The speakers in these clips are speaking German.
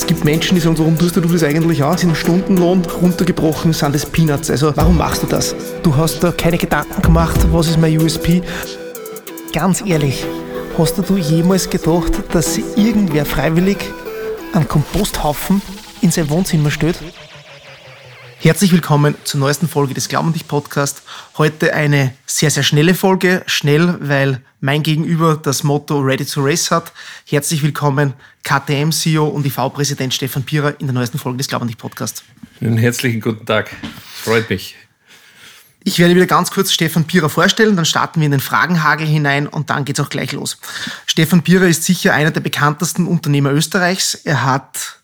Es gibt Menschen, die sagen, warum tust du das eigentlich auch? Sind Stundenlohn runtergebrochen, sind das Peanuts. Also warum machst du das? Du hast da keine Gedanken gemacht, was ist mein USP? Ganz ehrlich, hast du jemals gedacht, dass irgendwer freiwillig einen Komposthaufen in sein Wohnzimmer stellt? Herzlich willkommen zur neuesten Folge des Glauben dich Podcast. Heute eine sehr, sehr schnelle Folge. Schnell, weil mein Gegenüber das Motto Ready to Race hat. Herzlich willkommen, KTM-CEO und IV-Präsident Stefan Pierer in der neuesten Folge des Glauben dich Podcast. Einen herzlichen guten Tag. Freut mich. Ich werde wieder ganz kurz Stefan Pierer vorstellen, dann starten wir in den Fragenhagel hinein und dann geht es auch gleich los. Stefan Pierer ist sicher einer der bekanntesten Unternehmer Österreichs. Er hat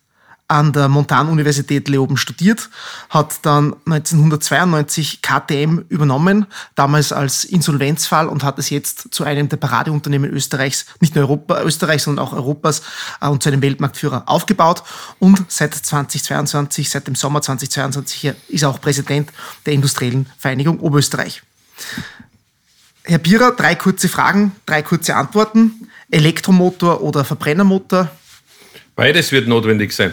an der Montanuniversität Leoben studiert, hat dann 1992 KTM übernommen, damals als Insolvenzfall und hat es jetzt zu einem der Paradeunternehmen Österreichs, nicht nur Europa, Österreichs, sondern auch Europas äh, und zu einem Weltmarktführer aufgebaut. Und seit 2022, seit dem Sommer 2022 ist er auch Präsident der Industriellen Vereinigung Oberösterreich. Herr Bierer, drei kurze Fragen, drei kurze Antworten. Elektromotor oder Verbrennermotor? Beides wird notwendig sein.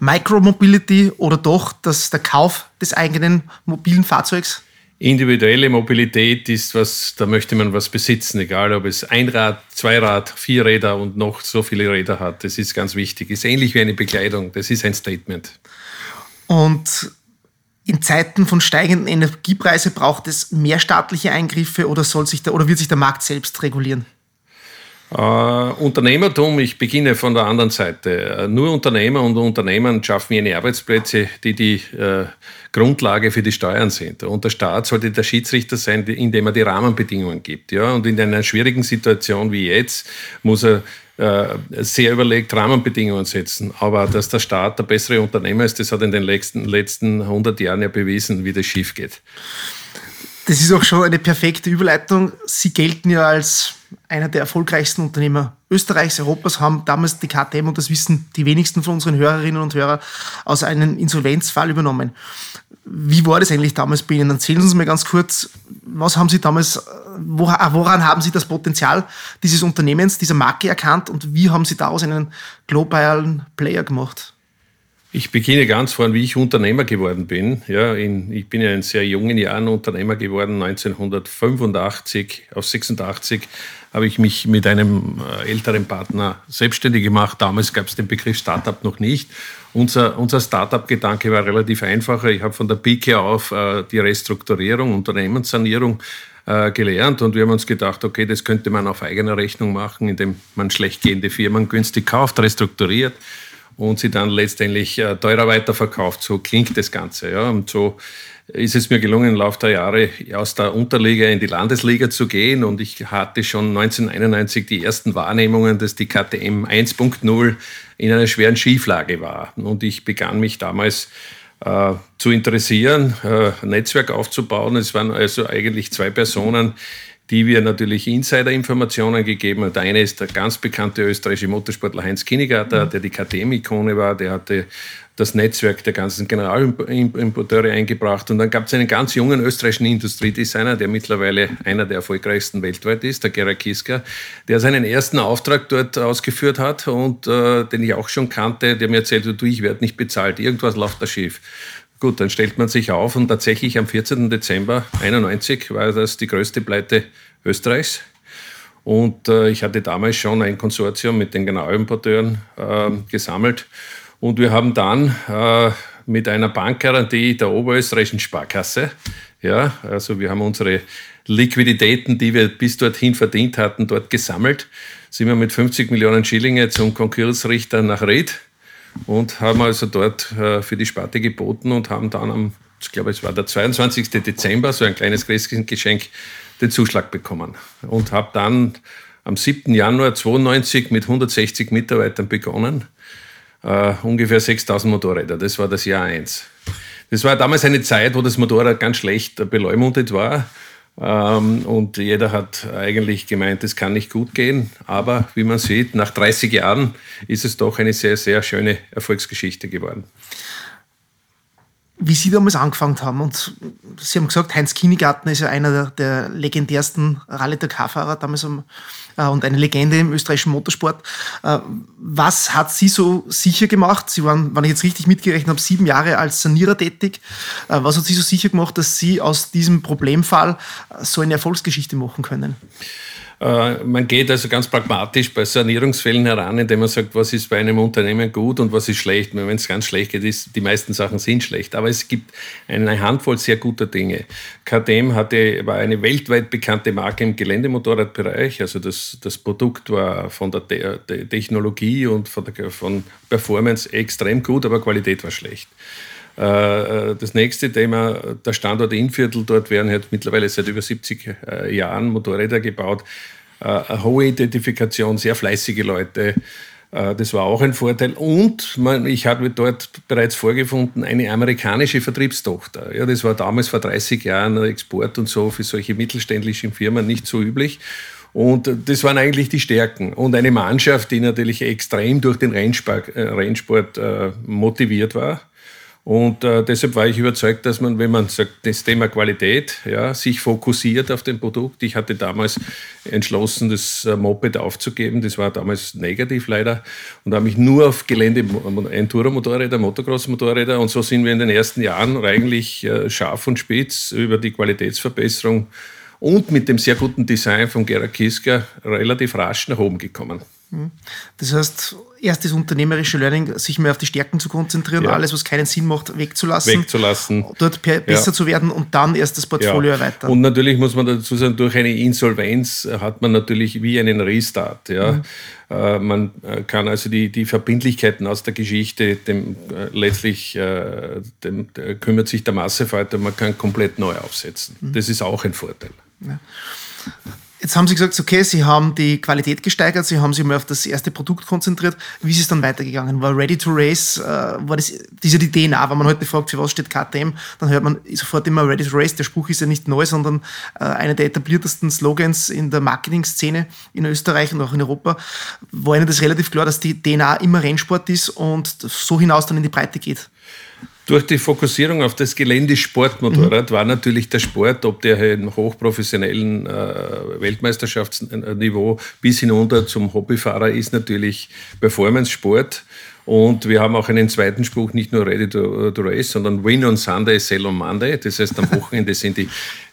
Micromobility oder doch das, der Kauf des eigenen mobilen Fahrzeugs? Individuelle Mobilität ist was, da möchte man was besitzen, egal ob es ein Rad, zwei Rad, vier Räder und noch so viele Räder hat. Das ist ganz wichtig. Ist ähnlich wie eine Bekleidung. Das ist ein Statement. Und in Zeiten von steigenden Energiepreisen braucht es mehr staatliche Eingriffe oder soll sich der, oder wird sich der Markt selbst regulieren? Uh, Unternehmertum, ich beginne von der anderen Seite. Uh, nur Unternehmer und Unternehmen schaffen jene Arbeitsplätze, die die uh, Grundlage für die Steuern sind. Und der Staat sollte der Schiedsrichter sein, indem er die Rahmenbedingungen gibt. Ja? Und in einer schwierigen Situation wie jetzt muss er sehr überlegt Rahmenbedingungen setzen. Aber dass der Staat der bessere Unternehmer ist, das hat in den letzten, letzten 100 Jahren ja bewiesen, wie das schief geht. Das ist auch schon eine perfekte Überleitung. Sie gelten ja als einer der erfolgreichsten Unternehmer Österreichs, Europas, haben damals die KTM, und das wissen die wenigsten von unseren Hörerinnen und Hörern, aus einem Insolvenzfall übernommen. Wie war das eigentlich damals bei Ihnen? Erzählen Sie uns mal ganz kurz, was haben Sie damals, woran haben Sie das Potenzial dieses Unternehmens, dieser Marke erkannt und wie haben Sie daraus einen globalen Player gemacht? Ich beginne ganz vorn, wie ich Unternehmer geworden bin. Ja, in, ich bin ja in sehr jungen Jahren Unternehmer geworden. 1985 auf 86 habe ich mich mit einem äh, älteren Partner selbstständig gemacht. Damals gab es den Begriff Startup noch nicht. Unser, unser Startup-Gedanke war relativ einfacher. Ich habe von der Pike auf äh, die Restrukturierung, Unternehmenssanierung äh, gelernt und wir haben uns gedacht, okay, das könnte man auf eigene Rechnung machen, indem man schlecht gehende Firmen günstig kauft, restrukturiert und sie dann letztendlich äh, teurer weiterverkauft. So klingt das Ganze. Ja. Und so ist es mir gelungen, im Laufe der Jahre aus der Unterliga in die Landesliga zu gehen. Und ich hatte schon 1991 die ersten Wahrnehmungen, dass die KTM 1.0 in einer schweren Schieflage war. Und ich begann mich damals äh, zu interessieren, äh, Netzwerk aufzubauen. Es waren also eigentlich zwei Personen, die wir natürlich Insider-Informationen gegeben haben. Der eine ist der ganz bekannte österreichische Motorsportler Heinz Kinnegarter, mhm. der die KTM-Ikone war, der hatte das Netzwerk der ganzen Generalimporteure eingebracht. Und dann gab es einen ganz jungen österreichischen Industriedesigner, der mittlerweile einer der erfolgreichsten weltweit ist, der Gerhard Kiska, der seinen ersten Auftrag dort ausgeführt hat und äh, den ich auch schon kannte, der mir erzählte, du, ich werde nicht bezahlt, irgendwas läuft da schief. Gut, dann stellt man sich auf und tatsächlich am 14. Dezember 91 war das die größte Pleite Österreichs. Und äh, ich hatte damals schon ein Konsortium mit den Genauimporteuren äh, gesammelt. Und wir haben dann äh, mit einer Bankgarantie der Oberösterreichischen Sparkasse, ja, also wir haben unsere Liquiditäten, die wir bis dorthin verdient hatten, dort gesammelt, sind wir mit 50 Millionen Schillinge zum Konkursrichter nach Ried und haben also dort äh, für die Sparte geboten und haben dann am, ich glaube, es war der 22. Dezember, so ein kleines Christkindgeschenk, den Zuschlag bekommen. Und habe dann am 7. Januar 92 mit 160 Mitarbeitern begonnen. Uh, ungefähr 6000 Motorräder. Das war das Jahr 1. Das war damals eine Zeit, wo das Motorrad ganz schlecht beleumundet war. Ähm, und jeder hat eigentlich gemeint, es kann nicht gut gehen. Aber wie man sieht, nach 30 Jahren ist es doch eine sehr, sehr schöne Erfolgsgeschichte geworden. Wie Sie damals angefangen haben. Und Sie haben gesagt, Heinz Kinigarten ist ja einer der, der legendärsten Rallye-Dakar-Fahrer damals um, äh, und eine Legende im österreichischen Motorsport. Äh, was hat Sie so sicher gemacht? Sie waren, wenn ich jetzt richtig mitgerechnet habe, sieben Jahre als Sanierer tätig. Äh, was hat Sie so sicher gemacht, dass Sie aus diesem Problemfall äh, so eine Erfolgsgeschichte machen können? Äh, man geht also ganz pragmatisch bei Sanierungsfällen heran, indem man sagt, was ist bei einem Unternehmen gut und was ist schlecht. Wenn es ganz schlecht geht, ist, die meisten Sachen sind schlecht. Aber es gibt eine Handvoll sehr guter Dinge. KTM hatte, war eine weltweit bekannte Marke im Geländemotorradbereich. Also das, das Produkt war von der, Technologie und von, der, von Performance extrem gut, aber Qualität war schlecht. Äh, das nächste Thema, der Standort Innviertel, dort werden halt mittlerweile seit über 70 äh, Jahren Motorräder gebaut. Äh, eine hohe Identifikation, sehr fleißige Leute. Das war auch ein Vorteil. Und ich habe dort bereits vorgefunden, eine amerikanische Vertriebstochter. Ja, das war damals vor 30 Jahren Export und so für solche mittelständischen Firmen nicht so üblich. Und das waren eigentlich die Stärken. Und eine Mannschaft, die natürlich extrem durch den Rennsport, Rennsport motiviert war. Und äh, deshalb war ich überzeugt, dass man, wenn man sagt, das Thema Qualität, ja, sich fokussiert auf dem Produkt. Ich hatte damals entschlossen, das äh, Moped aufzugeben. Das war damals negativ leider. Und habe mich nur auf Gelände, Enduro-Motorräder, Motocross-Motorräder. Und so sind wir in den ersten Jahren eigentlich äh, scharf und spitz über die Qualitätsverbesserung und mit dem sehr guten Design von Gerhard Kiska relativ rasch nach oben gekommen. Hm. Das heißt, erst das unternehmerische Learning, sich mehr auf die Stärken zu konzentrieren, ja. alles, was keinen Sinn macht, wegzulassen, wegzulassen. dort besser ja. zu werden und dann erst das Portfolio ja. erweitern. Und natürlich muss man dazu sagen, durch eine Insolvenz hat man natürlich wie einen Restart. Ja. Mhm. Äh, man äh, kann also die, die Verbindlichkeiten aus der Geschichte, dem, äh, letztlich äh, dem, kümmert sich der Massefalter, man kann komplett neu aufsetzen. Mhm. Das ist auch ein Vorteil. Jetzt haben Sie gesagt, okay, Sie haben die Qualität gesteigert, Sie haben sich mal auf das erste Produkt konzentriert. Wie ist es dann weitergegangen? War Ready to Race, äh, war das, ja die DNA, wenn man heute fragt, für was steht KTM, dann hört man sofort immer Ready to Race. Der Spruch ist ja nicht neu, sondern äh, einer der etabliertesten Slogans in der Marketing-Szene in Österreich und auch in Europa. War Ihnen das relativ klar, dass die DNA immer Rennsport ist und so hinaus dann in die Breite geht? Durch die Fokussierung auf das Geländesportmotorrad mhm. war natürlich der Sport, ob der im hochprofessionellen äh, Weltmeisterschaftsniveau bis hinunter zum Hobbyfahrer ist, natürlich Performance-Sport. Und wir haben auch einen zweiten Spruch, nicht nur Ready to, to Race, sondern Win on Sunday, Sell on Monday. Das heißt, am Wochenende sind die,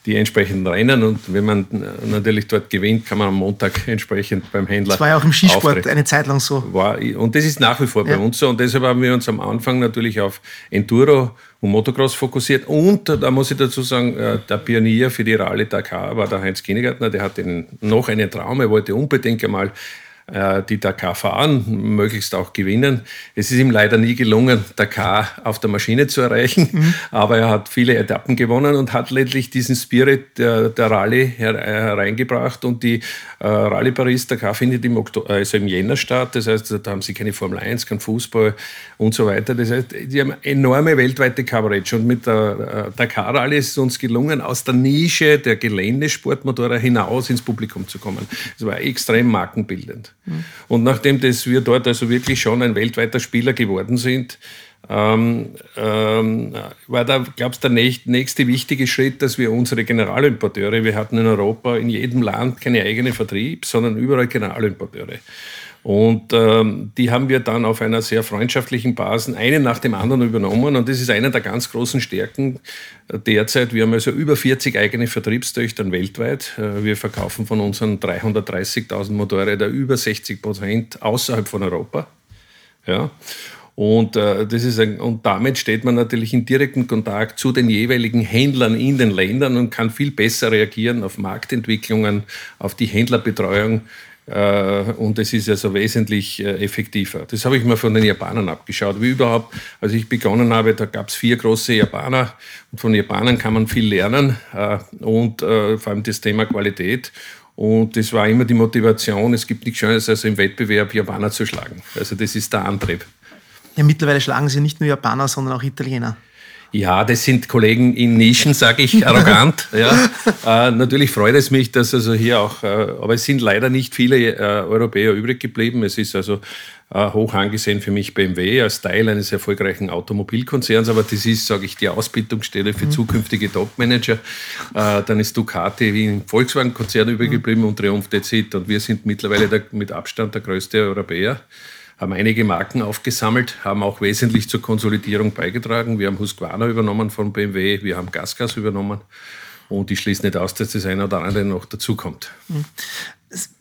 die entsprechenden Rennen und wenn man natürlich dort gewinnt, kann man am Montag entsprechend beim Händler. Das war ja auch im Skisport auftreten. eine Zeit lang so. War, und das ist nach wie vor ja. bei uns so. Und deshalb haben wir uns am Anfang natürlich auf Enduro und Motocross fokussiert. Und da muss ich dazu sagen, äh, der Pionier für die Rallye Dakar war der Heinz Kinnegartner. Der hatte noch einen Traum. Er wollte unbedingt einmal äh, die Dakar fahren, möglichst auch gewinnen. Es ist ihm leider nie gelungen, Dakar auf der Maschine zu erreichen, mhm. aber er hat viele Etappen gewonnen und hat letztlich diesen Spirit der, der Rallye hereingebracht und die äh, Rallye Paris Dakar findet im, Oktober, also im Jänner statt, das heißt, da haben sie keine Formel 1, kein Fußball und so weiter. Das heißt, die haben enorme weltweite Coverage und mit der äh, Dakar Rallye ist es uns gelungen, aus der Nische der Geländesportmotorer hinaus ins Publikum zu kommen. Das war extrem markenbildend. Und nachdem das wir dort also wirklich schon ein weltweiter Spieler geworden sind, ähm, ähm, war da, glaubst du, der nächste wichtige Schritt, dass wir unsere Generalimporteure, wir hatten in Europa in jedem Land keine eigene Vertrieb, sondern überall Generalimporteure. Und ähm, die haben wir dann auf einer sehr freundschaftlichen Basis einen nach dem anderen übernommen. Und das ist eine der ganz großen Stärken derzeit. Wir haben also über 40 eigene Vertriebstöchter weltweit. Äh, wir verkaufen von unseren 330.000 Motorrädern über 60 Prozent außerhalb von Europa. Ja. Und, äh, das ist ein, und damit steht man natürlich in direktem Kontakt zu den jeweiligen Händlern in den Ländern und kann viel besser reagieren auf Marktentwicklungen, auf die Händlerbetreuung und es ist also wesentlich äh, effektiver. Das habe ich mir von den Japanern abgeschaut. Wie überhaupt, als ich begonnen habe, da gab es vier große Japaner und von Japanern kann man viel lernen äh, und vor allem das Thema Qualität. Und das war immer die Motivation, es gibt nichts Schönes, als im Wettbewerb Japaner zu schlagen. Also das ist der Antrieb. Ja, mittlerweile schlagen sie nicht nur Japaner, sondern auch Italiener. Ja, das sind Kollegen in Nischen, sage ich arrogant. ja. Äh, natürlich freut es mich, dass also hier auch, äh, aber es sind leider nicht viele äh, Europäer übrig geblieben. Es ist also äh, hoch angesehen für mich BMW als Teil eines erfolgreichen Automobilkonzerns, aber das ist, sage ich, die Ausbildungsstelle für mhm. zukünftige Topmanager. Äh, dann ist Ducati wie im Volkswagen-Konzern übergeblieben mhm. und Triumph Decid und wir sind mittlerweile der, mit Abstand der größte Europäer haben einige Marken aufgesammelt, haben auch wesentlich zur Konsolidierung beigetragen. Wir haben Husqvarna übernommen von BMW, wir haben Gasgas übernommen und ich schließe nicht aus, dass das eine oder andere noch dazukommt. Mhm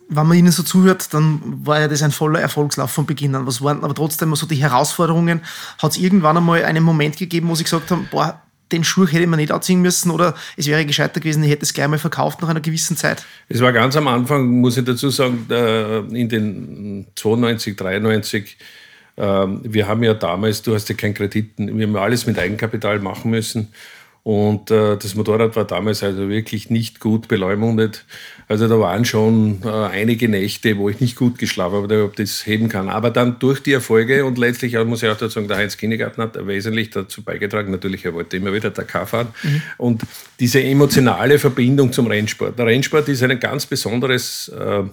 wenn man Ihnen so zuhört, dann war ja das ein voller Erfolgslauf von Beginn an. Was waren aber trotzdem so die Herausforderungen? Hat es irgendwann einmal einen Moment gegeben, wo Sie gesagt haben, boah, den Schuh hätte man nicht anziehen müssen oder es wäre gescheiter gewesen, ich hätte es gleich mal verkauft nach einer gewissen Zeit? Es war ganz am Anfang, muss ich dazu sagen, in den 92, 93, ähm, wir haben ja damals, du hast ja keinen Kredit, wir haben alles mit Eigenkapital machen müssen. Und äh, das Motorrad war damals also wirklich nicht gut beleumundet. Also da waren schon äh, einige Nächte, wo ich nicht gut geschlafen habe, ob das heben kann. Aber dann durch die Erfolge und letztlich muss ich auch dazu sagen, der Heinz Kindergarten hat wesentlich dazu beigetragen. Natürlich, er wollte immer wieder Dakar fahren. Mhm. Und diese emotionale Verbindung zum Rennsport. Der Rennsport ist ein ganz besonderes äh,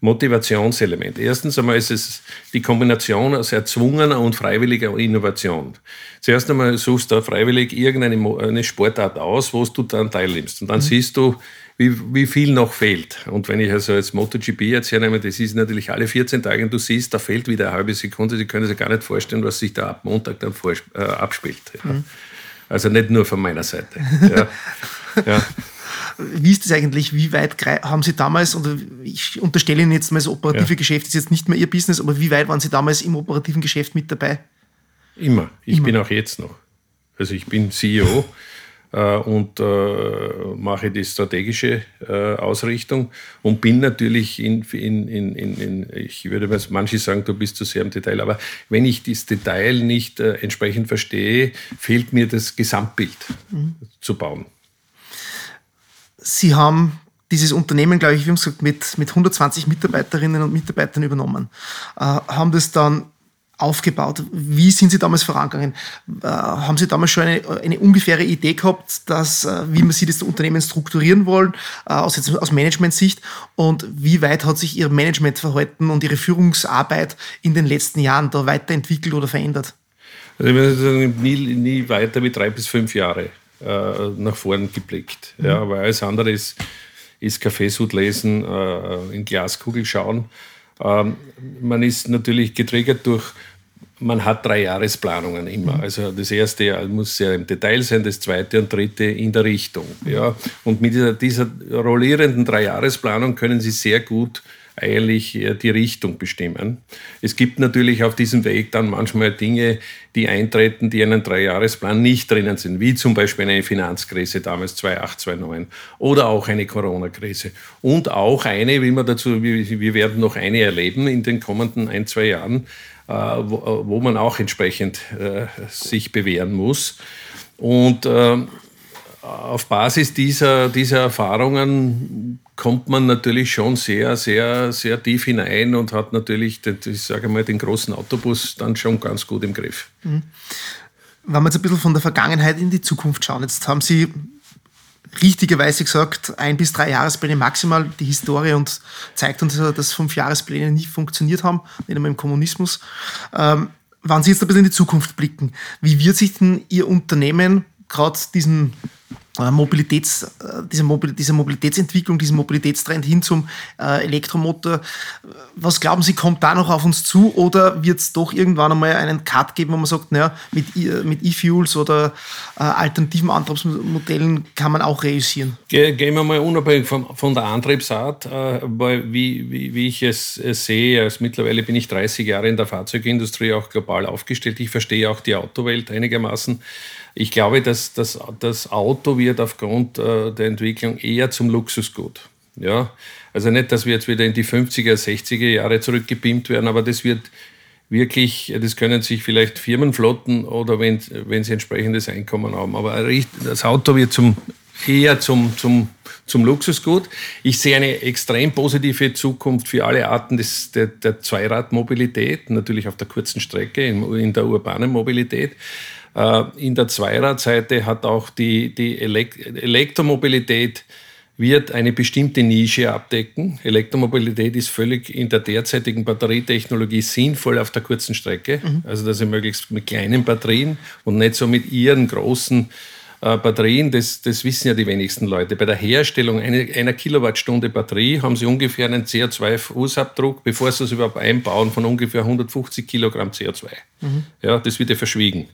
Motivationselement. Erstens einmal ist es die Kombination aus erzwungener und freiwilliger Innovation. Zuerst einmal suchst du freiwillig irgendeine Sportart aus, wo du dann teilnimmst. Und dann mhm. siehst du, wie, wie viel noch fehlt. Und wenn ich also jetzt MotoGP jetzt hernehme, das ist natürlich alle 14 Tage und du siehst, da fehlt wieder eine halbe Sekunde. Sie können sich gar nicht vorstellen, was sich da ab Montag dann vor, äh, abspielt. Ja. Mhm. Also nicht nur von meiner Seite. Ja. ja. Wie ist das eigentlich? Wie weit haben Sie damals, oder ich unterstelle Ihnen jetzt mal, das operative ja. Geschäft ist jetzt nicht mehr Ihr Business, aber wie weit waren Sie damals im operativen Geschäft mit dabei? Immer. Ich Immer. bin auch jetzt noch. Also ich bin CEO äh, und äh, mache die strategische äh, Ausrichtung und bin natürlich in, in, in, in, ich würde mal, manche sagen, du bist zu sehr im Detail, aber wenn ich das Detail nicht äh, entsprechend verstehe, fehlt mir das Gesamtbild mhm. zu bauen. Sie haben dieses Unternehmen, glaube ich, wie gesagt, mit, mit 120 Mitarbeiterinnen und Mitarbeitern übernommen, äh, haben das dann aufgebaut. Wie sind Sie damals vorangegangen? Äh, haben Sie damals schon eine, eine ungefähre Idee gehabt, dass, äh, wie man Sie das Unternehmen strukturieren wollen, äh, aus, aus Management-Sicht? Und wie weit hat sich Ihr Managementverhalten und Ihre Führungsarbeit in den letzten Jahren da weiterentwickelt oder verändert? Also ich würde sagen, nie, nie weiter wie drei bis fünf Jahre äh, nach vorn geblickt. Mhm. Ja, weil alles andere ist, ist Kaffeesud lesen, äh, in Glaskugel schauen. Ähm, man ist natürlich getriggert durch, man hat drei Jahresplanungen immer. Mhm. Also das erste muss sehr im Detail sein, das zweite und dritte in der Richtung. Ja. Und mit dieser, dieser rollierenden Dreijahresplanung können Sie sehr gut eigentlich die Richtung bestimmen. Es gibt natürlich auf diesem Weg dann manchmal Dinge, die eintreten, die in einem Dreijahresplan nicht drinnen sind, wie zum Beispiel eine Finanzkrise damals 2008, 2009 oder auch eine Corona-Krise. Und auch eine, wie wir dazu, wir werden noch eine erleben in den kommenden ein, zwei Jahren, äh, wo, man auch entsprechend äh, sich bewähren muss. Und äh, auf Basis dieser, dieser Erfahrungen kommt man natürlich schon sehr, sehr, sehr tief hinein und hat natürlich, ich sage mal, den großen Autobus dann schon ganz gut im Griff. Mhm. Wenn wir jetzt ein bisschen von der Vergangenheit in die Zukunft schauen, jetzt haben Sie richtigerweise gesagt, ein bis drei Jahrespläne maximal. Die Historie und zeigt uns, dass fünf Jahrespläne nicht funktioniert haben, nicht einmal im Kommunismus. Ähm, wenn Sie jetzt ein bisschen in die Zukunft blicken, wie wird sich denn Ihr Unternehmen gerade diesen Mobilitäts, äh, diese, Mobil diese Mobilitätsentwicklung, diesen Mobilitätstrend hin zum äh, Elektromotor. Was glauben Sie, kommt da noch auf uns zu oder wird es doch irgendwann einmal einen Cut geben, wo man sagt, naja, mit, mit E-Fuels oder äh, alternativen Antriebsmodellen kann man auch reüssieren? Ge gehen wir mal unabhängig von, von der Antriebsart, äh, weil wie, wie, wie ich es sehe, also mittlerweile bin ich 30 Jahre in der Fahrzeugindustrie auch global aufgestellt. Ich verstehe auch die Autowelt einigermaßen. Ich glaube, dass das, das Auto wird aufgrund äh, der Entwicklung eher zum Luxusgut. Ja? Also nicht, dass wir jetzt wieder in die 50er, 60er Jahre zurückgebeamt werden, aber das wird wirklich, das können sich vielleicht Firmen flotten oder wenn, wenn sie entsprechendes Einkommen haben. Aber das Auto wird zum, eher zum, zum, zum Luxusgut. Ich sehe eine extrem positive Zukunft für alle Arten des, der, der Zweiradmobilität, natürlich auf der kurzen Strecke, in, in der urbanen Mobilität. Äh, in der Zweiradseite hat auch die, die Elektromobilität wird eine bestimmte Nische abdecken. Elektromobilität ist völlig in der derzeitigen Batterietechnologie sinnvoll auf der kurzen Strecke. Mhm. Also dass sie möglichst mit kleinen Batterien und nicht so mit ihren großen äh, Batterien, das, das wissen ja die wenigsten Leute. Bei der Herstellung einer, einer Kilowattstunde Batterie haben sie ungefähr einen CO2-Fußabdruck, bevor sie es überhaupt einbauen, von ungefähr 150 Kilogramm CO2. Mhm. Ja, das wird ja verschwiegen.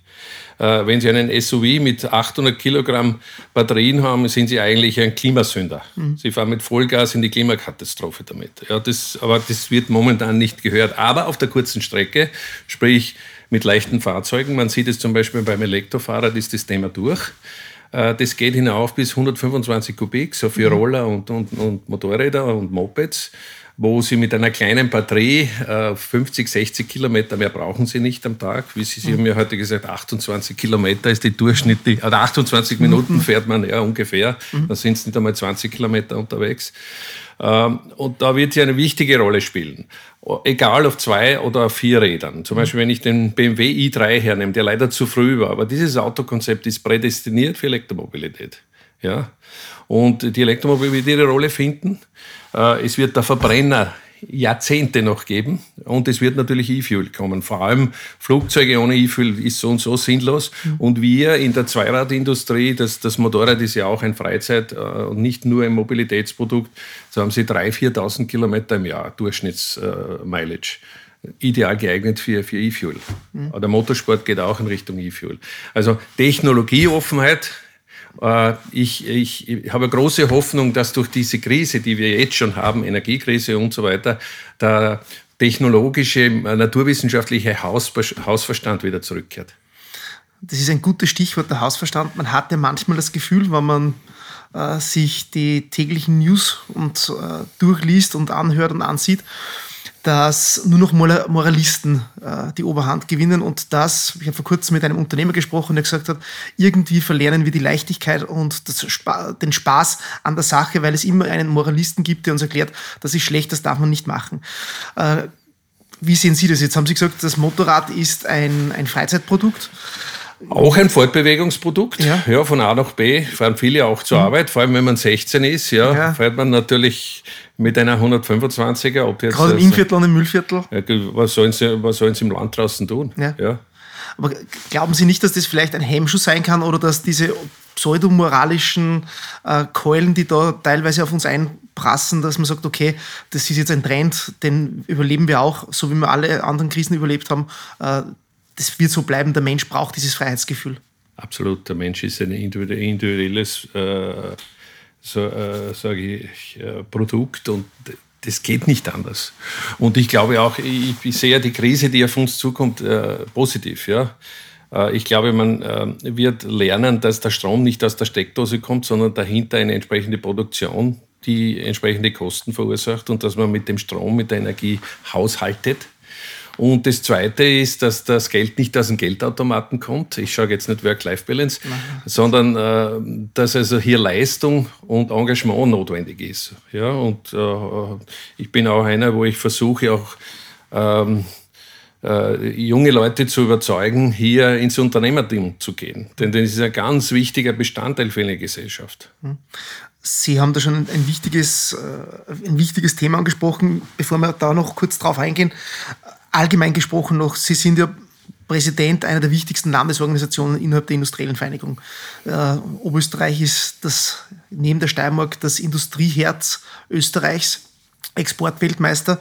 Äh, wenn Sie einen SUV mit 800 Kilogramm Batterien haben, sind Sie eigentlich ein Klimasünder. Mhm. Sie fahren mit Vollgas in die Klimakatastrophe damit. Ja, das, aber das wird momentan nicht gehört. Aber auf der kurzen Strecke, sprich mit leichten Fahrzeugen. Man sieht es zum Beispiel beim Elektrofahrrad, ist das Thema durch. Äh, das geht hinauf bis 125 Kubik, so für mhm. Roller und, und, und Motorräder und Mopeds wo sie mit einer kleinen Batterie 50, äh, 60 Kilometer mehr brauchen sie nicht am Tag. Wie Sie, sie mhm. haben ja heute gesagt, 28 Kilometer ist die durchschnittliche, also 28 Minuten mhm. fährt man ja ungefähr, mhm. dann sind es nicht einmal 20 Kilometer unterwegs. Ähm, und da wird sie eine wichtige Rolle spielen. Egal auf zwei oder auf vier Rädern. Zum Beispiel, wenn ich den BMW i3 hernehme, der leider zu früh war, aber dieses Autokonzept ist prädestiniert für Elektromobilität. Ja? Und die Elektromobilität wird ihre Rolle finden. Äh, es wird der Verbrenner Jahrzehnte noch geben. Und es wird natürlich E-Fuel kommen. Vor allem Flugzeuge ohne E-Fuel ist so und so sinnlos. Mhm. Und wir in der Zweiradindustrie, das, das Motorrad ist ja auch ein Freizeit- äh, und nicht nur ein Mobilitätsprodukt, so haben sie 3.000, 4.000 Kilometer im Jahr Durchschnittsmileage. Ideal geeignet für, für E-Fuel. Mhm. Der Motorsport geht auch in Richtung E-Fuel. Also Technologieoffenheit, äh, ich, ich, ich habe große Hoffnung, dass durch diese Krise, die wir jetzt schon haben, Energiekrise und so weiter, der technologische, äh, naturwissenschaftliche Hausverstand wieder zurückkehrt. Das ist ein gutes Stichwort, der Hausverstand. Man hat ja manchmal das Gefühl, wenn man äh, sich die täglichen News und äh, durchliest und anhört und ansieht, dass nur noch Moralisten äh, die Oberhand gewinnen und das, ich habe vor kurzem mit einem Unternehmer gesprochen, der gesagt hat, irgendwie verlernen wir die Leichtigkeit und das, den Spaß an der Sache, weil es immer einen Moralisten gibt, der uns erklärt, das ist schlecht, das darf man nicht machen. Äh, wie sehen Sie das jetzt? Haben Sie gesagt, das Motorrad ist ein, ein Freizeitprodukt? Auch ein Fortbewegungsprodukt. Ja. ja. von A nach B fahren viele auch zur mhm. Arbeit, vor allem wenn man 16 ist, ja, ja. fährt man natürlich mit einer 125er. Ob jetzt Gerade im also, Innviertel und im Müllviertel. Ja, was, sollen sie, was sollen sie im Land draußen tun? Ja. Aber glauben Sie nicht, dass das vielleicht ein Hemmschuh sein kann oder dass diese pseudomoralischen äh, Keulen, die da teilweise auf uns einprassen, dass man sagt, okay, das ist jetzt ein Trend, den überleben wir auch, so wie wir alle anderen Krisen überlebt haben. Äh, das wird so bleiben, der Mensch braucht dieses Freiheitsgefühl. Absolut, der Mensch ist ein individuelles äh, so, äh, sage ich, äh, Produkt und das geht nicht anders. Und ich glaube auch, ich, ich sehe die Krise, die auf uns zukommt, äh, positiv. Ja? Äh, ich glaube, man äh, wird lernen, dass der Strom nicht aus der Steckdose kommt, sondern dahinter eine entsprechende Produktion, die entsprechende Kosten verursacht und dass man mit dem Strom, mit der Energie haushaltet und das Zweite ist, dass das Geld nicht aus dem Geldautomaten kommt. Ich schaue jetzt nicht Work-Life-Balance, sondern äh, dass also hier Leistung und Engagement notwendig ist. Ja, und äh, ich bin auch einer, wo ich versuche auch ähm, äh, junge Leute zu überzeugen, hier ins Unternehmertum zu gehen. Denn das ist ein ganz wichtiger Bestandteil für eine Gesellschaft. Hm. Sie haben da schon ein wichtiges, äh, ein wichtiges Thema angesprochen. Bevor wir da noch kurz drauf eingehen, allgemein gesprochen noch, Sie sind ja Präsident einer der wichtigsten Landesorganisationen innerhalb der industriellen Vereinigung. Äh, Oberösterreich ist das, neben der Steiermark das Industrieherz Österreichs. Exportweltmeister.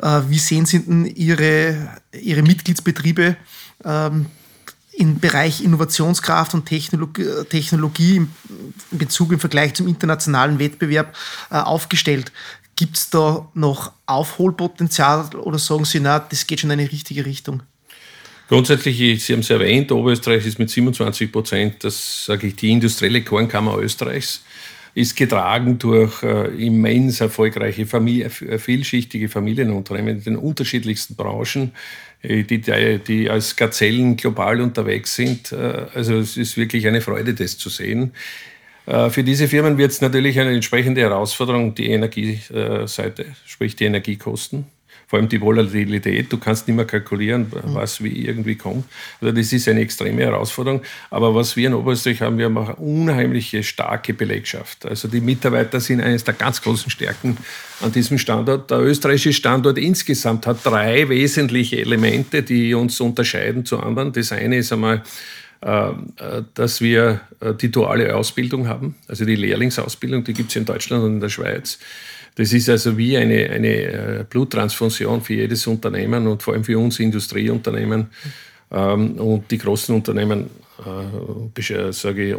Äh, wie sehen Sie denn Ihre, Ihre Mitgliedsbetriebe ähm, im Bereich Innovationskraft und Technologie, Technologie in Bezug im Vergleich zum internationalen Wettbewerb äh, aufgestellt? Gibt es da noch Aufholpotenzial oder sagen Sie, na, das geht schon in eine richtige Richtung? Grundsätzlich, Sie haben es erwähnt, Oberösterreich ist mit 27 Prozent, das sage ich, die industrielle Kornkammer Österreichs, ist getragen durch äh, immens erfolgreiche, Familie, äh, vielschichtige Familienunternehmen in den unterschiedlichsten Branchen, äh, die, die als Gazellen global unterwegs sind. Äh, also es ist wirklich eine Freude, das zu sehen. Äh, für diese Firmen wird es natürlich eine entsprechende Herausforderung, die Energieseite, sprich die Energiekosten. vor allem die Volatilität. Du kannst nicht mehr kalkulieren, was wie irgendwie kommt. Also das ist eine extreme Herausforderung. Aber was wir in Oberösterreich haben, wir haben auch eine unheimliche starke Belegschaft. Also die Mitarbeiter sind eines der ganz großen Stärken an diesem Standort. Der österreichische Standort insgesamt hat drei wesentliche Elemente, die uns unterscheiden zu anderen. Das eine ist einmal äh, dass wir äh, die duale Ausbildung haben, also die Lehrlingsausbildung, die gibt es in Deutschland und in der Schweiz. Das ist also wie eine, eine äh, Bluttransfusion für jedes Unternehmen und vor allem für uns Industrieunternehmen. Ähm, und die großen Unternehmen äh, sage ich,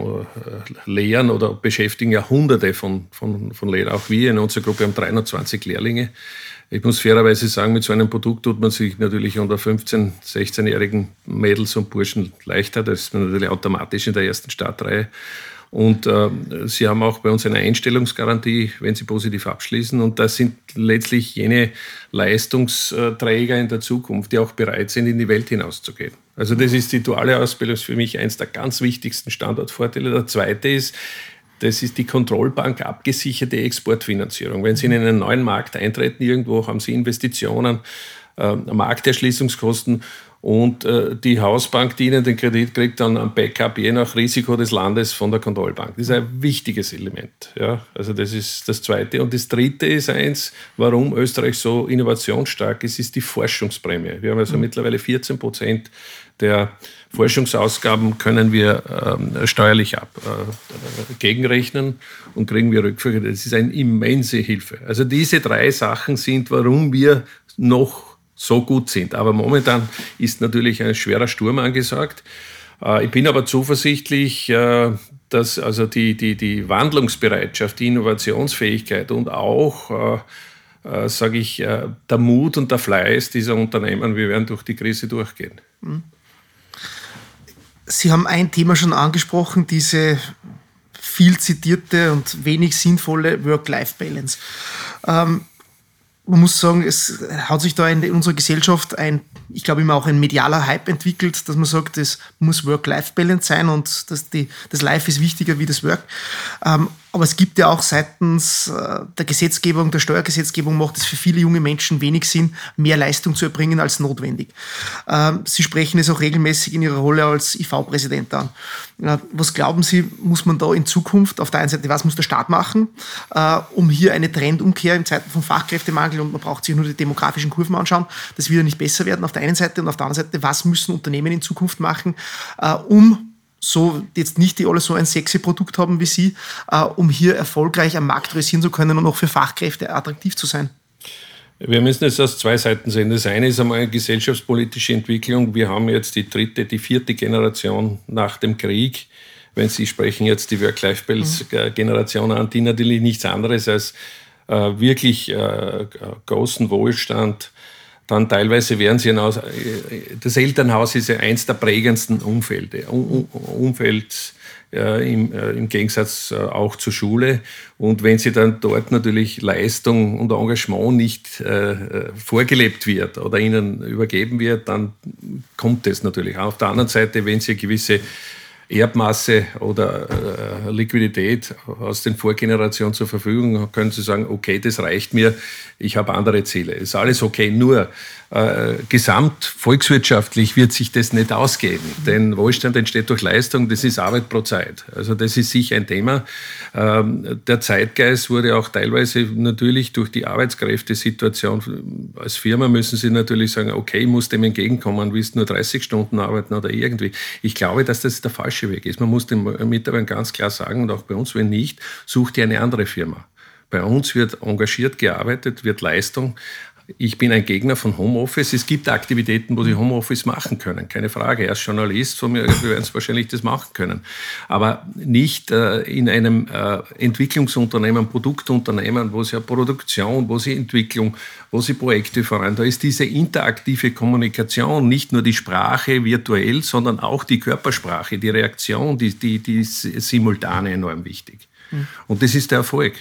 lehren oder beschäftigen ja Hunderte von, von, von Lehrern. Auch wir in unserer Gruppe haben 320 Lehrlinge. Ich muss fairerweise sagen, mit so einem Produkt tut man sich natürlich unter 15-, 16-jährigen Mädels und Burschen leichter. Das ist man natürlich automatisch in der ersten Startreihe. Und äh, sie haben auch bei uns eine Einstellungsgarantie, wenn sie positiv abschließen. Und das sind letztlich jene Leistungsträger in der Zukunft, die auch bereit sind, in die Welt hinauszugehen. Also das ist die duale Ausbildung für mich eines der ganz wichtigsten Standortvorteile. Der zweite ist, das ist die Kontrollbank abgesicherte Exportfinanzierung. Wenn Sie in einen neuen Markt eintreten, irgendwo haben Sie Investitionen, äh, Markterschließungskosten und äh, die Hausbank, die Ihnen den Kredit kriegt, dann ein Backup je nach Risiko des Landes von der Kontrollbank. Das ist ein wichtiges Element. Ja? Also das ist das Zweite. Und das Dritte ist eins, warum Österreich so innovationsstark ist, ist die Forschungsprämie. Wir haben also mhm. mittlerweile 14 Prozent der Forschungsausgaben können wir ähm, steuerlich ab, äh, gegenrechnen und kriegen wir Rückführung. Das ist eine immense Hilfe. Also diese drei Sachen sind, warum wir noch so gut sind. Aber momentan ist natürlich ein schwerer Sturm angesagt. Äh, ich bin aber zuversichtlich, äh, dass also die, die, die Wandlungsbereitschaft, die Innovationsfähigkeit und auch äh, sage ich, äh, der Mut und der Fleiß dieser Unternehmen, wir werden durch die Krise durchgehen. Mhm. Sie haben ein Thema schon angesprochen, diese viel zitierte und wenig sinnvolle Work-Life-Balance. Ähm, man muss sagen, es hat sich da in unserer Gesellschaft ein, ich glaube immer auch ein medialer Hype entwickelt, dass man sagt, es muss Work-Life-Balance sein und dass die, das Life ist wichtiger wie das Work. Ähm, aber es gibt ja auch seitens äh, der Gesetzgebung, der Steuergesetzgebung macht es für viele junge Menschen wenig Sinn, mehr Leistung zu erbringen als notwendig. Ähm, Sie sprechen es auch regelmäßig in Ihrer Rolle als IV-Präsident an. Was glauben Sie, muss man da in Zukunft auf der einen Seite, was muss der Staat machen, äh, um hier eine Trendumkehr in Zeiten von Fachkräftemangel und man braucht sich nur die demografischen Kurven anschauen, dass wir nicht besser werden auf der einen Seite und auf der anderen Seite, was müssen Unternehmen in Zukunft machen, äh, um so jetzt nicht die alle so ein sexy Produkt haben wie Sie, äh, um hier erfolgreich am Markt realisieren zu können und auch für Fachkräfte attraktiv zu sein? Wir müssen es aus zwei Seiten sehen. Das eine ist einmal eine gesellschaftspolitische Entwicklung. Wir haben jetzt die dritte, die vierte Generation nach dem Krieg. Wenn Sie sprechen jetzt die Work-Life-Balance-Generation an, die natürlich nichts anderes als äh, wirklich äh, großen Wohlstand, dann teilweise werden sie hinaus. Das Elternhaus ist ja eins der prägendsten Umfelde, Umfeld äh, im, äh, im, Gegensatz äh, auch zur Schule. Und wenn sie dann dort natürlich Leistung und Engagement nicht äh, vorgelebt wird oder ihnen übergeben wird, dann kommt es natürlich. Auf der anderen Seite, wenn sie gewisse Erbmasse oder äh, Liquidität aus den Vorgenerationen zur Verfügung können Sie sagen, okay, das reicht mir, ich habe andere Ziele. Ist alles okay, nur äh, gesamt volkswirtschaftlich wird sich das nicht ausgehen, denn Wohlstand entsteht durch Leistung, das ist Arbeit pro Zeit. Also das ist sicher ein Thema. Ähm, der Zeitgeist wurde auch teilweise natürlich durch die Arbeitskräftesituation als Firma müssen Sie natürlich sagen, okay, ich muss dem entgegenkommen, willst nur 30 Stunden arbeiten oder irgendwie. Ich glaube, dass das der falsche Weg ist. Man muss den Mitarbeitern ganz klar sagen und auch bei uns, wenn nicht, sucht ihr eine andere Firma. Bei uns wird engagiert gearbeitet, wird Leistung ich bin ein Gegner von Homeoffice. Es gibt Aktivitäten, wo Sie Homeoffice machen können, keine Frage. Als Journalist von mir, werden es wahrscheinlich das machen können. Aber nicht äh, in einem äh, Entwicklungsunternehmen, Produktunternehmen, wo Sie ja Produktion, wo Sie Entwicklung, wo Sie Projekte voran. Da ist diese interaktive Kommunikation, nicht nur die Sprache virtuell, sondern auch die Körpersprache, die Reaktion, die, die, die simultane enorm wichtig. Und das ist der Erfolg.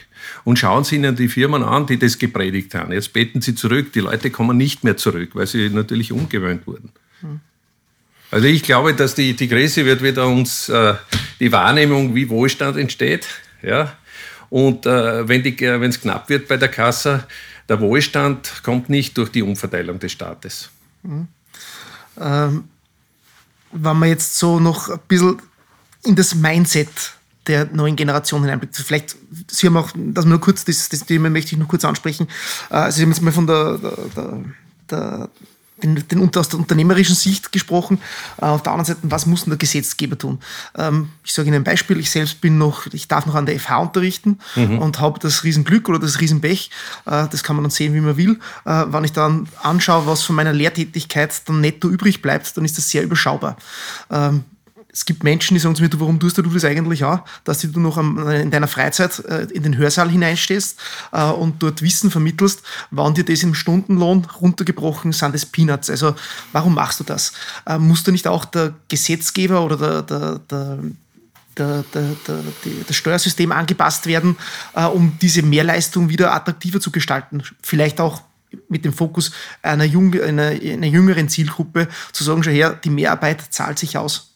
Und schauen Sie Ihnen die Firmen an, die das gepredigt haben. Jetzt beten Sie zurück, die Leute kommen nicht mehr zurück, weil sie natürlich umgewöhnt wurden. Also ich glaube, dass die, die Krise wird wieder uns äh, die Wahrnehmung, wie Wohlstand entsteht, ja, und äh, wenn es knapp wird bei der Kasse, der Wohlstand kommt nicht durch die Umverteilung des Staates. Mhm. Ähm, wenn man jetzt so noch ein bisschen in das Mindset der neuen Generation hineinblickt. Vielleicht, Sie haben auch, dass wir nur kurz, das, das Thema möchte ich nur kurz ansprechen. Äh, Sie haben jetzt mal von der, der, der, den, den, aus der unternehmerischen Sicht gesprochen. Äh, auf der anderen Seite, was muss denn der Gesetzgeber tun? Ähm, ich sage Ihnen ein Beispiel. Ich selbst bin noch, ich darf noch an der FH unterrichten mhm. und habe das Riesenglück oder das Riesenpech. Äh, das kann man dann sehen, wie man will. Äh, wenn ich dann anschaue, was von meiner Lehrtätigkeit dann netto übrig bleibt, dann ist das sehr überschaubar. Ähm, es gibt Menschen, die sagen zu mir, du, warum tust du das eigentlich auch, dass du noch in deiner Freizeit äh, in den Hörsaal hineinstehst äh, und dort Wissen vermittelst, wann dir das im Stundenlohn runtergebrochen sind, das Peanuts. Also warum machst du das? Äh, muss da nicht auch der Gesetzgeber oder der, der, der der, der, der, das Steuersystem angepasst werden, äh, um diese Mehrleistung wieder attraktiver zu gestalten. Vielleicht auch mit dem Fokus einer, jung, einer, einer jüngeren Zielgruppe zu sagen, schon her, die Mehrarbeit zahlt sich aus.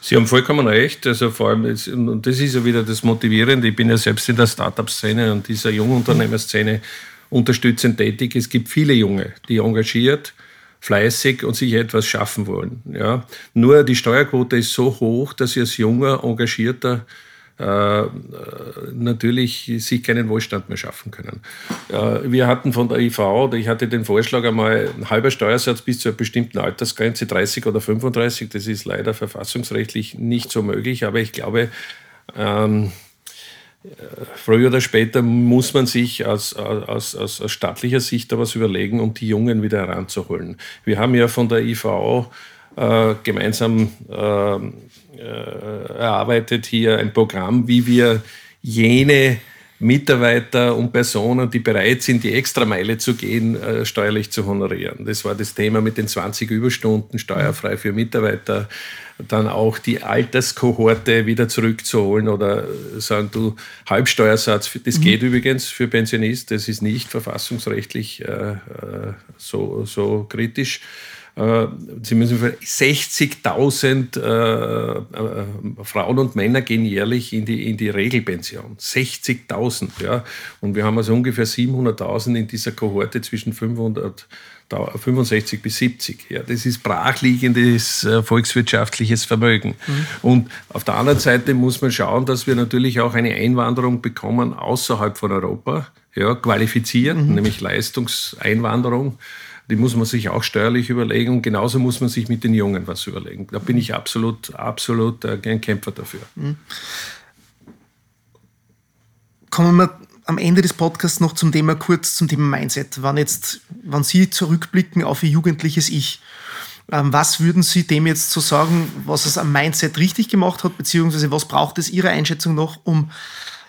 Sie haben vollkommen recht. Also vor allem, jetzt, und das ist ja wieder das Motivierende. Ich bin ja selbst in der Startup-Szene und dieser Jungunternehmerszene unterstützend tätig. Es gibt viele Junge, die engagiert, fleißig und sich etwas schaffen wollen. Ja. Nur die Steuerquote ist so hoch, dass ich als junger, engagierter natürlich sich keinen Wohlstand mehr schaffen können. Äh, wir hatten von der IV, ich hatte den Vorschlag einmal, ein halber Steuersatz bis zu einer bestimmten Altersgrenze, 30 oder 35, das ist leider verfassungsrechtlich nicht so möglich, aber ich glaube, ähm, früher oder später muss man sich aus, aus, aus, aus staatlicher Sicht da was überlegen, um die Jungen wieder heranzuholen. Wir haben ja von der IV äh, gemeinsam äh, äh, erarbeitet hier ein Programm, wie wir jene Mitarbeiter und Personen, die bereit sind, die Extrameile zu gehen, äh, steuerlich zu honorieren. Das war das Thema mit den 20 Überstunden steuerfrei für Mitarbeiter. Dann auch die Alterskohorte wieder zurückzuholen oder sagen, du, Halbsteuersatz, das mhm. geht übrigens für Pensionist, das ist nicht verfassungsrechtlich äh, so, so kritisch. Äh, Sie müssen 60.000 äh, äh, Frauen und Männer gehen jährlich in die, in die Regelpension. 60.000, ja. Und wir haben also ungefähr 700.000 in dieser Kohorte zwischen 500 65 bis 70. Ja, das ist brachliegendes äh, volkswirtschaftliches Vermögen. Mhm. Und auf der anderen Seite muss man schauen, dass wir natürlich auch eine Einwanderung bekommen außerhalb von Europa, ja, qualifizieren, mhm. nämlich Leistungseinwanderung. Die muss man sich auch steuerlich überlegen und genauso muss man sich mit den Jungen was überlegen. Da bin ich absolut, absolut äh, ein Kämpfer dafür. Mhm. Kommen wir am Ende des Podcasts noch zum Thema kurz zum Thema Mindset. Wann jetzt, wann Sie zurückblicken auf Ihr jugendliches Ich, ähm, was würden Sie dem jetzt so sagen, was es am Mindset richtig gemacht hat, beziehungsweise was braucht es Ihrer Einschätzung noch, um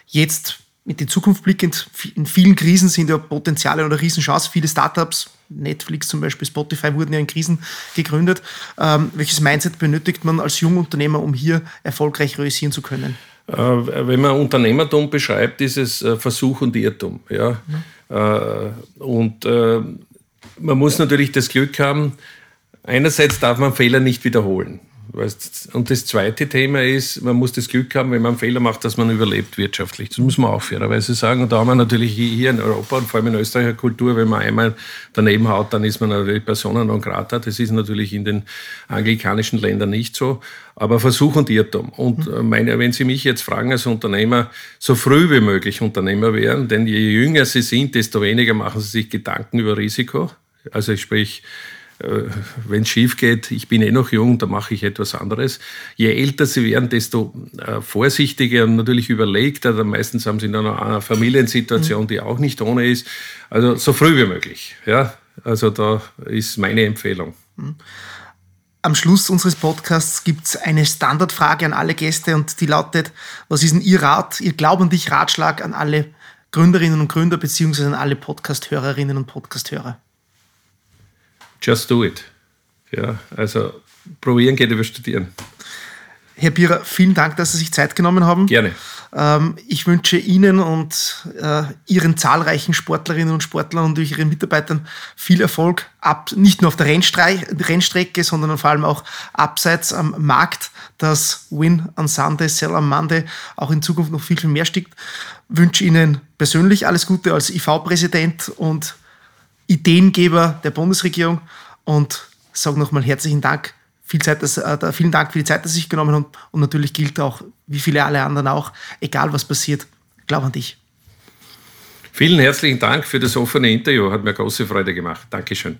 jetzt mit in Zukunft blickend, in vielen Krisen sind ja Potenziale oder Riesenchance. Viele Startups, Netflix zum Beispiel, Spotify wurden ja in Krisen gegründet. Ähm, welches Mindset benötigt man als Jungunternehmer, um hier erfolgreich realisieren zu können? Äh, wenn man Unternehmertum beschreibt, ist es äh, Versuch und Irrtum. Ja? Mhm. Äh, und äh, man muss natürlich das Glück haben, einerseits darf man Fehler nicht wiederholen. Und das zweite Thema ist, man muss das Glück haben, wenn man einen Fehler macht, dass man überlebt wirtschaftlich. Das muss man auch fairerweise sagen. Und da haben wir natürlich hier in Europa und vor allem in Österreicher Kultur, wenn man einmal daneben haut, dann ist man natürlich Persona non grata. Das ist natürlich in den anglikanischen Ländern nicht so. Aber Versuch und Irrtum. Und äh, meine, wenn Sie mich jetzt fragen als Unternehmer, so früh wie möglich Unternehmer werden, denn je jünger Sie sind, desto weniger machen Sie sich Gedanken über Risiko. Also sprich, wenn es schief geht, ich bin eh noch jung, da mache ich etwas anderes. Je älter sie werden, desto äh, vorsichtiger und natürlich überlegter. Meistens haben sie dann noch eine Familiensituation, die auch nicht ohne ist. Also so früh wie möglich. Ja, also da ist meine Empfehlung. Am Schluss unseres Podcasts gibt es eine Standardfrage an alle Gäste und die lautet, was ist denn Ihr Rat, Ihr Glauben dich Ratschlag an alle Gründerinnen und Gründer beziehungsweise an alle Podcast-Hörerinnen und Podcast-Hörer? Just do it. Ja, also probieren geht über studieren. Herr Bierer, vielen Dank, dass Sie sich Zeit genommen haben. Gerne. Ähm, ich wünsche Ihnen und äh, Ihren zahlreichen Sportlerinnen und Sportlern und Ihren Mitarbeitern viel Erfolg, ab, nicht nur auf der Rennstrecke, sondern vor allem auch abseits am Markt, dass Win on Sunday, Sell on Monday auch in Zukunft noch viel, viel mehr stickt. Wünsche Ihnen persönlich alles Gute als IV-Präsident und Ideengeber der Bundesregierung und sage nochmal herzlichen Dank viel Zeit, dass, äh, vielen Dank für die Zeit, dass sich genommen haben. Und natürlich gilt auch, wie viele alle anderen auch, egal was passiert, glaub an dich. Vielen herzlichen Dank für das offene Interview. Hat mir große Freude gemacht. Dankeschön.